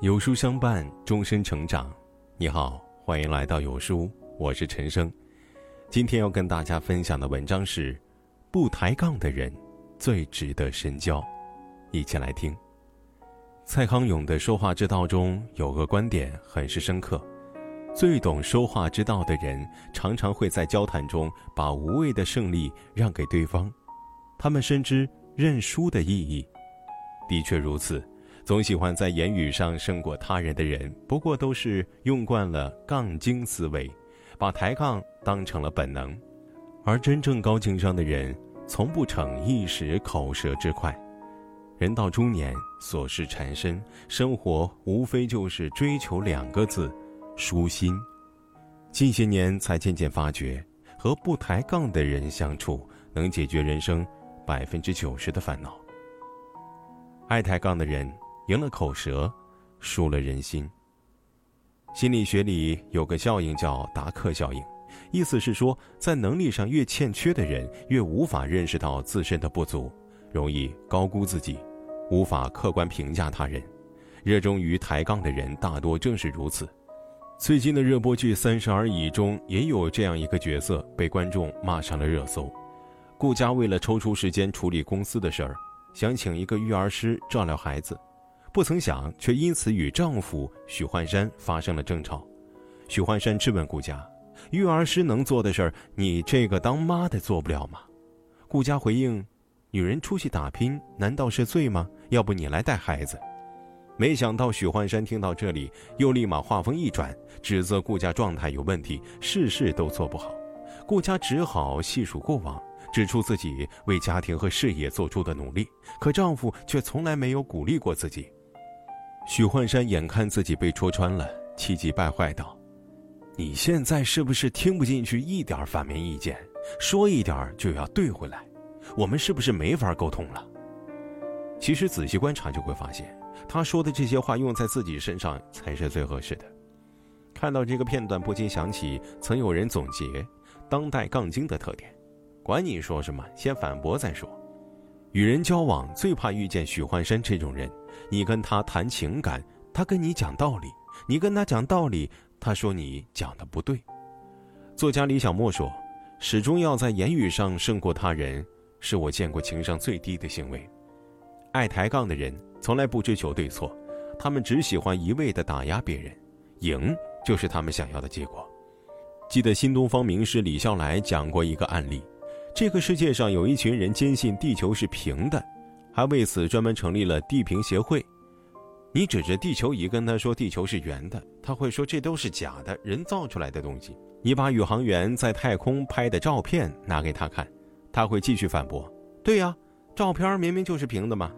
有书相伴，终身成长。你好，欢迎来到有书，我是陈生。今天要跟大家分享的文章是：不抬杠的人最值得深交。一起来听。蔡康永的说话之道中有个观点很是深刻：最懂说话之道的人，常常会在交谈中把无谓的胜利让给对方。他们深知认输的意义。的确如此。总喜欢在言语上胜过他人的人，不过都是用惯了杠精思维，把抬杠当成了本能。而真正高情商的人，从不逞一时口舌之快。人到中年，琐事缠身，生活无非就是追求两个字：舒心。近些年才渐渐发觉，和不抬杠的人相处，能解决人生百分之九十的烦恼。爱抬杠的人。赢了口舌，输了人心。心理学里有个效应叫达克效应，意思是说，在能力上越欠缺的人，越无法认识到自身的不足，容易高估自己，无法客观评价他人。热衷于抬杠的人，大多正是如此。最近的热播剧《三十而已》中，也有这样一个角色被观众骂上了热搜。顾佳为了抽出时间处理公司的事儿，想请一个育儿师照料孩子。不曾想，却因此与丈夫许幻山发生了争吵。许幻山质问顾家：“育儿师能做的事儿，你这个当妈的做不了吗？”顾家回应：“女人出去打拼，难道是罪吗？要不你来带孩子？”没想到许幻山听到这里，又立马话锋一转，指责顾家状态有问题，事事都做不好。顾家只好细数过往，指出自己为家庭和事业做出的努力，可丈夫却从来没有鼓励过自己。许幻山眼看自己被戳穿了，气急败坏道：“你现在是不是听不进去一点反面意见？说一点就要怼回来，我们是不是没法沟通了？”其实仔细观察就会发现，他说的这些话用在自己身上才是最合适的。看到这个片段，不禁想起曾有人总结当代杠精的特点：管你说什么，先反驳再说。与人交往最怕遇见许幻山这种人。你跟他谈情感，他跟你讲道理；你跟他讲道理，他说你讲的不对。作家李小莫说：“始终要在言语上胜过他人，是我见过情商最低的行为。”爱抬杠的人从来不追求对错，他们只喜欢一味的打压别人，赢就是他们想要的结果。记得新东方名师李笑来讲过一个案例：这个世界上有一群人坚信地球是平的。还为此专门成立了地平协会。你指着地球仪跟他说地球是圆的，他会说这都是假的，人造出来的东西。你把宇航员在太空拍的照片拿给他看，他会继续反驳：“对呀，照片明明就是平的嘛。”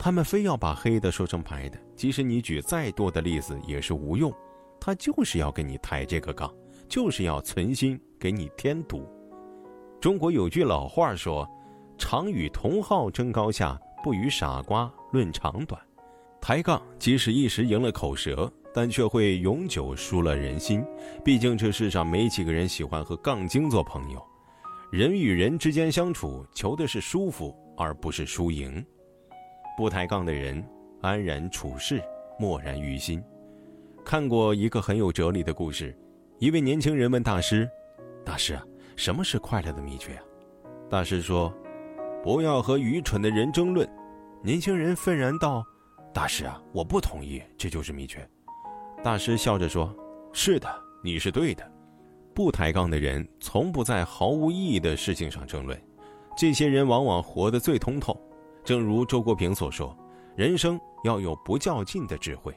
他们非要把黑的说成白的，即使你举再多的例子也是无用。他就是要跟你抬这个杠，就是要存心给你添堵。中国有句老话说。常与同好争高下，不与傻瓜论长短。抬杠即使一时赢了口舌，但却会永久输了人心。毕竟这世上没几个人喜欢和杠精做朋友。人与人之间相处，求的是舒服，而不是输赢。不抬杠的人，安然处世，默然于心。看过一个很有哲理的故事，一位年轻人问大师：“大师，什么是快乐的秘诀啊？”大师说。不要和愚蠢的人争论，年轻人愤然道：“大师啊，我不同意，这就是秘诀。”大师笑着说：“是的，你是对的。不抬杠的人从不在毫无意义的事情上争论，这些人往往活得最通透。正如周国平所说：“人生要有不较劲的智慧。”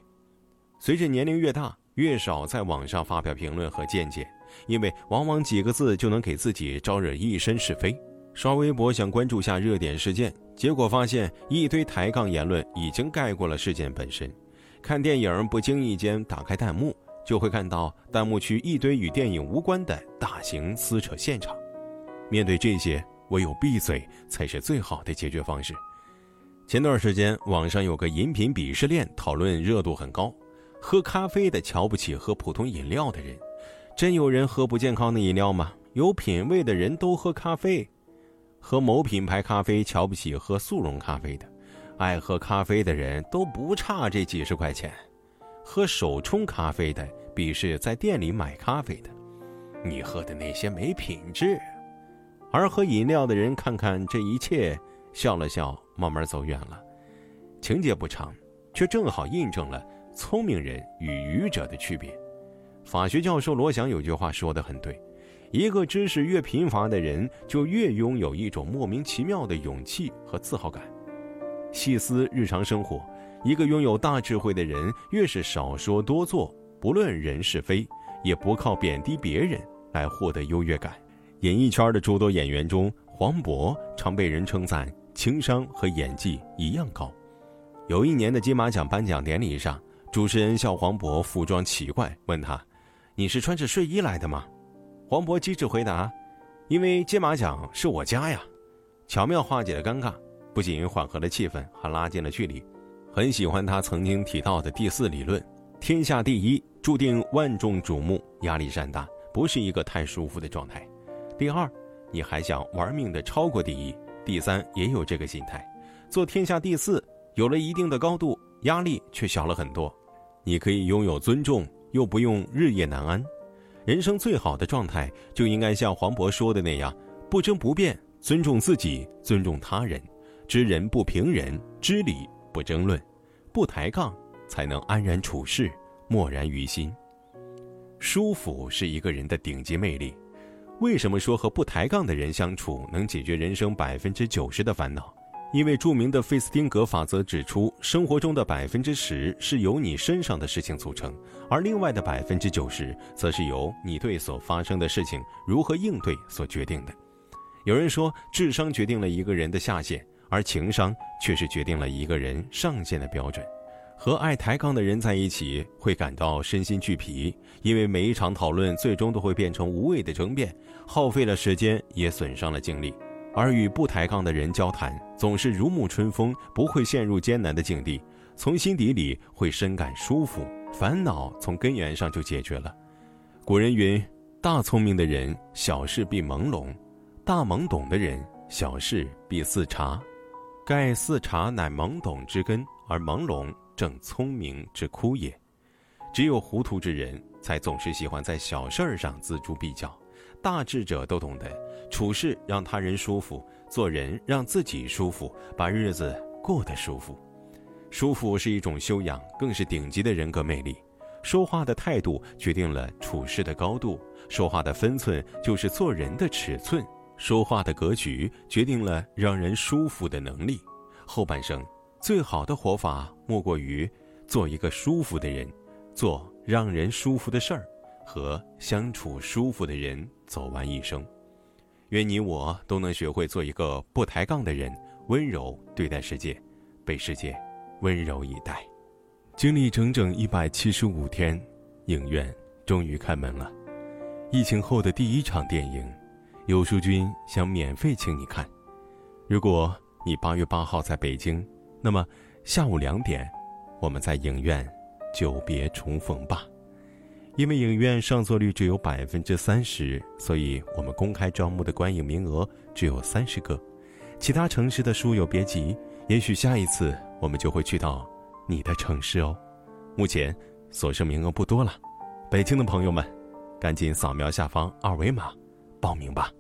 随着年龄越大，越少在网上发表评论和见解，因为往往几个字就能给自己招惹一身是非。刷微博想关注下热点事件，结果发现一堆抬杠言论已经盖过了事件本身。看电影不经意间打开弹幕，就会看到弹幕区一堆与电影无关的大型撕扯现场。面对这些，唯有闭嘴才是最好的解决方式。前段时间网上有个饮品鄙视链讨论热度很高，喝咖啡的瞧不起喝普通饮料的人，真有人喝不健康的饮料吗？有品位的人都喝咖啡。喝某品牌咖啡瞧不起喝速溶咖啡的，爱喝咖啡的人都不差这几十块钱。喝手冲咖啡的比是在店里买咖啡的，你喝的那些没品质。而喝饮料的人看看这一切，笑了笑，慢慢走远了。情节不长，却正好印证了聪明人与愚者的区别。法学教授罗翔有句话说的很对：一个知识越贫乏的人，就越拥有一种莫名其妙的勇气和自豪感。细思日常生活。一个拥有大智慧的人，越是少说多做，不论人是非，也不靠贬低别人来获得优越感。演艺圈的诸多演员中，黄渤常被人称赞情商和演技一样高。有一年的金马奖颁奖典礼上，主持人笑黄渤服装奇怪，问他：“你是穿着睡衣来的吗？”黄渤机智回答：“因为金马奖是我家呀。”巧妙化解了尴尬，不仅缓和了气氛，还拉近了距离。很喜欢他曾经提到的第四理论：天下第一注定万众瞩目，压力山大，不是一个太舒服的状态。第二，你还想玩命的超过第一；第三，也有这个心态，做天下第四，有了一定的高度，压力却小了很多。你可以拥有尊重，又不用日夜难安。人生最好的状态，就应该像黄渤说的那样：不争不辩，尊重自己，尊重他人，知人不评人，知理。不争论，不抬杠，才能安然处世，默然于心。舒服是一个人的顶级魅力。为什么说和不抬杠的人相处能解决人生百分之九十的烦恼？因为著名的费斯汀格法则指出，生活中的百分之十是由你身上的事情组成，而另外的百分之九十，则是由你对所发生的事情如何应对所决定的。有人说，智商决定了一个人的下限。而情商却是决定了一个人上限的标准。和爱抬杠的人在一起，会感到身心俱疲，因为每一场讨论最终都会变成无谓的争辩，耗费了时间，也损伤了精力。而与不抬杠的人交谈，总是如沐春风，不会陷入艰难的境地，从心底里会深感舒服，烦恼从根源上就解决了。古人云：“大聪明的人，小事必朦胧；大懵懂的人，小事必似茶。”盖似茶乃懵懂之根，而朦胧正聪明之枯也。只有糊涂之人，才总是喜欢在小事儿上锱铢必较。大智者都懂得处事让他人舒服，做人让自己舒服，把日子过得舒服。舒服是一种修养，更是顶级的人格魅力。说话的态度决定了处事的高度，说话的分寸就是做人的尺寸。说话的格局决定了让人舒服的能力。后半生最好的活法，莫过于做一个舒服的人，做让人舒服的事儿，和相处舒服的人走完一生。愿你我都能学会做一个不抬杠的人，温柔对待世界，被世界温柔以待。经历整整一百七十五天，影院终于开门了。疫情后的第一场电影。有书君想免费请你看，如果你八月八号在北京，那么下午两点，我们在影院久别重逢吧。因为影院上座率只有百分之三十，所以我们公开招募的观影名额只有三十个。其他城市的书友别急，也许下一次我们就会去到你的城市哦。目前所剩名额不多了，北京的朋友们，赶紧扫描下方二维码。报名吧。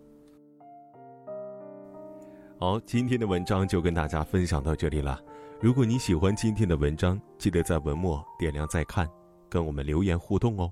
好，今天的文章就跟大家分享到这里了。如果你喜欢今天的文章，记得在文末点亮再看，跟我们留言互动哦。